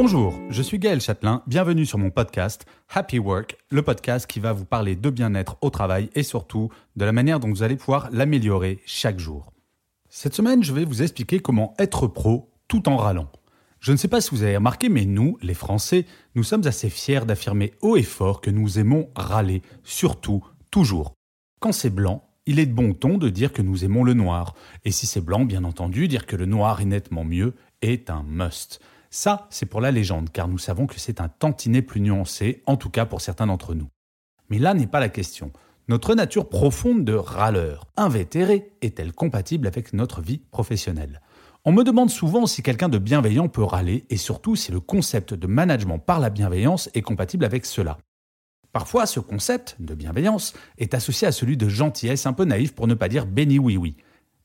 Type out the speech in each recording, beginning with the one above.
Bonjour, je suis Gaël Châtelain, bienvenue sur mon podcast Happy Work, le podcast qui va vous parler de bien-être au travail et surtout de la manière dont vous allez pouvoir l'améliorer chaque jour. Cette semaine, je vais vous expliquer comment être pro tout en râlant. Je ne sais pas si vous avez remarqué, mais nous, les Français, nous sommes assez fiers d'affirmer haut et fort que nous aimons râler, surtout, toujours. Quand c'est blanc, il est de bon ton de dire que nous aimons le noir. Et si c'est blanc, bien entendu, dire que le noir est nettement mieux est un must. Ça, c'est pour la légende, car nous savons que c'est un tantinet plus nuancé, en tout cas pour certains d'entre nous. Mais là n'est pas la question. Notre nature profonde de râleur, invétéré, est-elle compatible avec notre vie professionnelle? On me demande souvent si quelqu'un de bienveillant peut râler, et surtout si le concept de management par la bienveillance est compatible avec cela. Parfois, ce concept de bienveillance est associé à celui de gentillesse un peu naïf pour ne pas dire béni oui oui.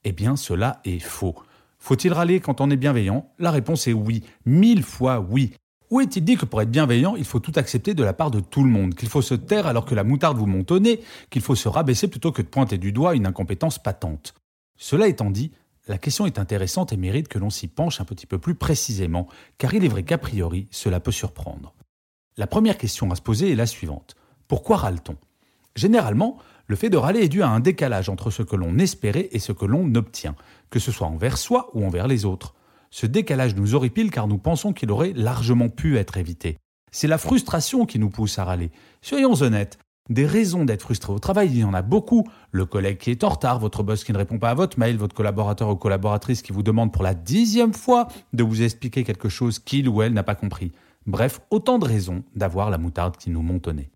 Eh bien, cela est faux. Faut-il râler quand on est bienveillant? La réponse est oui, mille fois oui. Où est-il dit que pour être bienveillant, il faut tout accepter de la part de tout le monde, qu'il faut se taire alors que la moutarde vous monte qu'il faut se rabaisser plutôt que de pointer du doigt une incompétence patente? Cela étant dit, la question est intéressante et mérite que l'on s'y penche un petit peu plus précisément, car il est vrai qu'a priori, cela peut surprendre. La première question à se poser est la suivante. Pourquoi râle-t-on? Généralement, le fait de râler est dû à un décalage entre ce que l'on espérait et ce que l'on obtient, que ce soit envers soi ou envers les autres. Ce décalage nous horripile car nous pensons qu'il aurait largement pu être évité. C'est la frustration qui nous pousse à râler. Soyons honnêtes, des raisons d'être frustré au travail, il y en a beaucoup. Le collègue qui est en retard, votre boss qui ne répond pas à votre mail, votre collaborateur ou collaboratrice qui vous demande pour la dixième fois de vous expliquer quelque chose qu'il ou elle n'a pas compris. Bref, autant de raisons d'avoir la moutarde qui nous nez.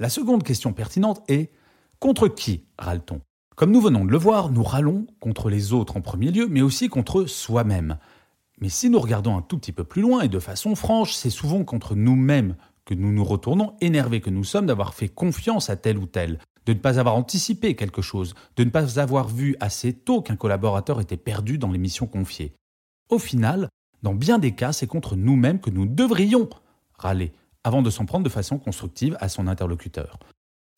La seconde question pertinente est Contre qui râle-t-on? Comme nous venons de le voir, nous râlons contre les autres en premier lieu, mais aussi contre soi-même. Mais si nous regardons un tout petit peu plus loin et de façon franche, c'est souvent contre nous-mêmes que nous nous retournons énervés que nous sommes d'avoir fait confiance à tel ou tel, de ne pas avoir anticipé quelque chose, de ne pas avoir vu assez tôt qu'un collaborateur était perdu dans les missions confiées. Au final, dans bien des cas, c'est contre nous-mêmes que nous devrions râler, avant de s'en prendre de façon constructive à son interlocuteur.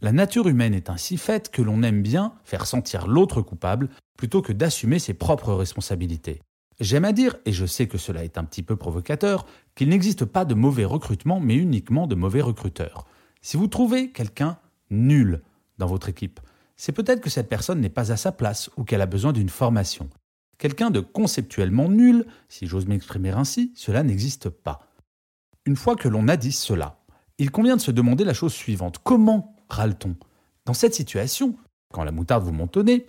La nature humaine est ainsi faite que l'on aime bien faire sentir l'autre coupable plutôt que d'assumer ses propres responsabilités. J'aime à dire, et je sais que cela est un petit peu provocateur, qu'il n'existe pas de mauvais recrutement, mais uniquement de mauvais recruteurs. Si vous trouvez quelqu'un nul dans votre équipe, c'est peut-être que cette personne n'est pas à sa place ou qu'elle a besoin d'une formation. Quelqu'un de conceptuellement nul, si j'ose m'exprimer ainsi, cela n'existe pas. Une fois que l'on a dit cela, il convient de se demander la chose suivante. Comment râle-t-on? Dans cette situation, quand la moutarde vous monte au nez,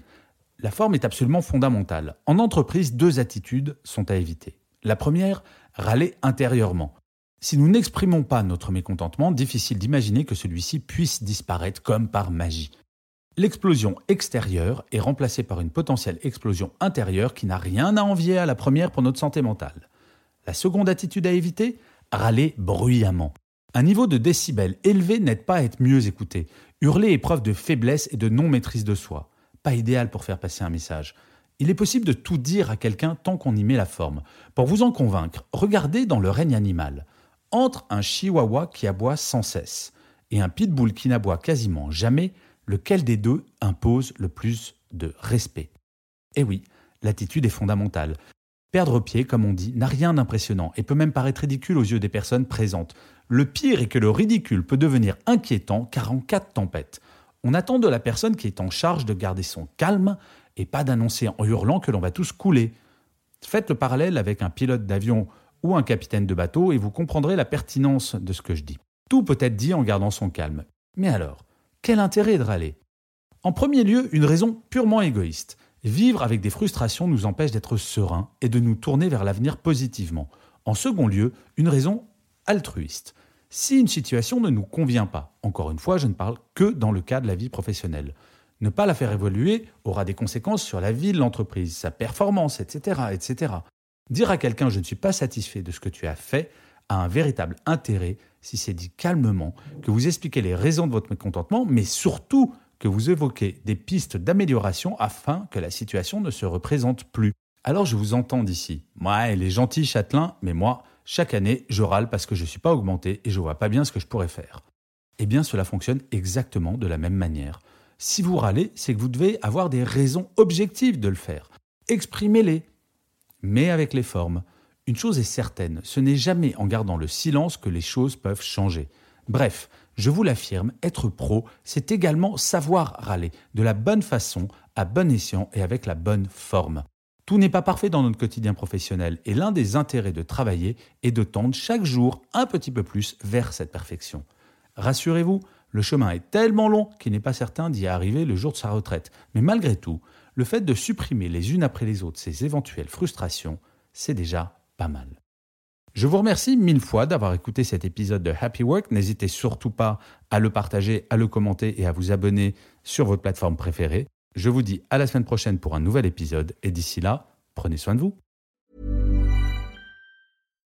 la forme est absolument fondamentale. En entreprise, deux attitudes sont à éviter. La première, râler intérieurement. Si nous n'exprimons pas notre mécontentement, difficile d'imaginer que celui-ci puisse disparaître comme par magie. L'explosion extérieure est remplacée par une potentielle explosion intérieure qui n'a rien à envier à la première pour notre santé mentale. La seconde attitude à éviter, râler bruyamment. Un niveau de décibels élevé n'aide pas à être mieux écouté. Hurler est preuve de faiblesse et de non-maîtrise de soi. Pas idéal pour faire passer un message. Il est possible de tout dire à quelqu'un tant qu'on y met la forme. Pour vous en convaincre, regardez dans le règne animal. Entre un chihuahua qui aboie sans cesse et un pitbull qui n'aboie quasiment jamais, lequel des deux impose le plus de respect? Eh oui, l'attitude est fondamentale. Perdre pied, comme on dit, n'a rien d'impressionnant et peut même paraître ridicule aux yeux des personnes présentes. Le pire est que le ridicule peut devenir inquiétant car en cas de tempête, on attend de la personne qui est en charge de garder son calme et pas d'annoncer en hurlant que l'on va tous couler. Faites le parallèle avec un pilote d'avion ou un capitaine de bateau et vous comprendrez la pertinence de ce que je dis. Tout peut être dit en gardant son calme. Mais alors, quel intérêt de râler? En premier lieu, une raison purement égoïste. Vivre avec des frustrations nous empêche d'être sereins et de nous tourner vers l'avenir positivement. En second lieu, une raison altruiste. Si une situation ne nous convient pas, encore une fois, je ne parle que dans le cas de la vie professionnelle, ne pas la faire évoluer aura des conséquences sur la vie de l'entreprise, sa performance, etc., etc. Dire à quelqu'un je ne suis pas satisfait de ce que tu as fait a un véritable intérêt si c'est dit calmement, que vous expliquez les raisons de votre mécontentement, mais surtout que vous évoquez des pistes d'amélioration afin que la situation ne se représente plus. Alors je vous entends d'ici. Moi, elle est gentille Châtelain, mais moi, chaque année, je râle parce que je ne suis pas augmenté et je vois pas bien ce que je pourrais faire. Eh bien, cela fonctionne exactement de la même manière. Si vous râlez, c'est que vous devez avoir des raisons objectives de le faire. Exprimez-les, mais avec les formes. Une chose est certaine, ce n'est jamais en gardant le silence que les choses peuvent changer. Bref, je vous l'affirme, être pro, c'est également savoir râler de la bonne façon, à bon escient et avec la bonne forme. Tout n'est pas parfait dans notre quotidien professionnel et l'un des intérêts de travailler est de tendre chaque jour un petit peu plus vers cette perfection. Rassurez-vous, le chemin est tellement long qu'il n'est pas certain d'y arriver le jour de sa retraite. Mais malgré tout, le fait de supprimer les unes après les autres ces éventuelles frustrations, c'est déjà pas mal. Je vous remercie mille fois d'avoir écouté cet épisode de Happy Work. N'hésitez surtout pas à le partager, à le commenter et à vous abonner sur votre plateforme préférée. Je vous dis à la semaine prochaine pour un nouvel épisode et d'ici là, prenez soin de vous.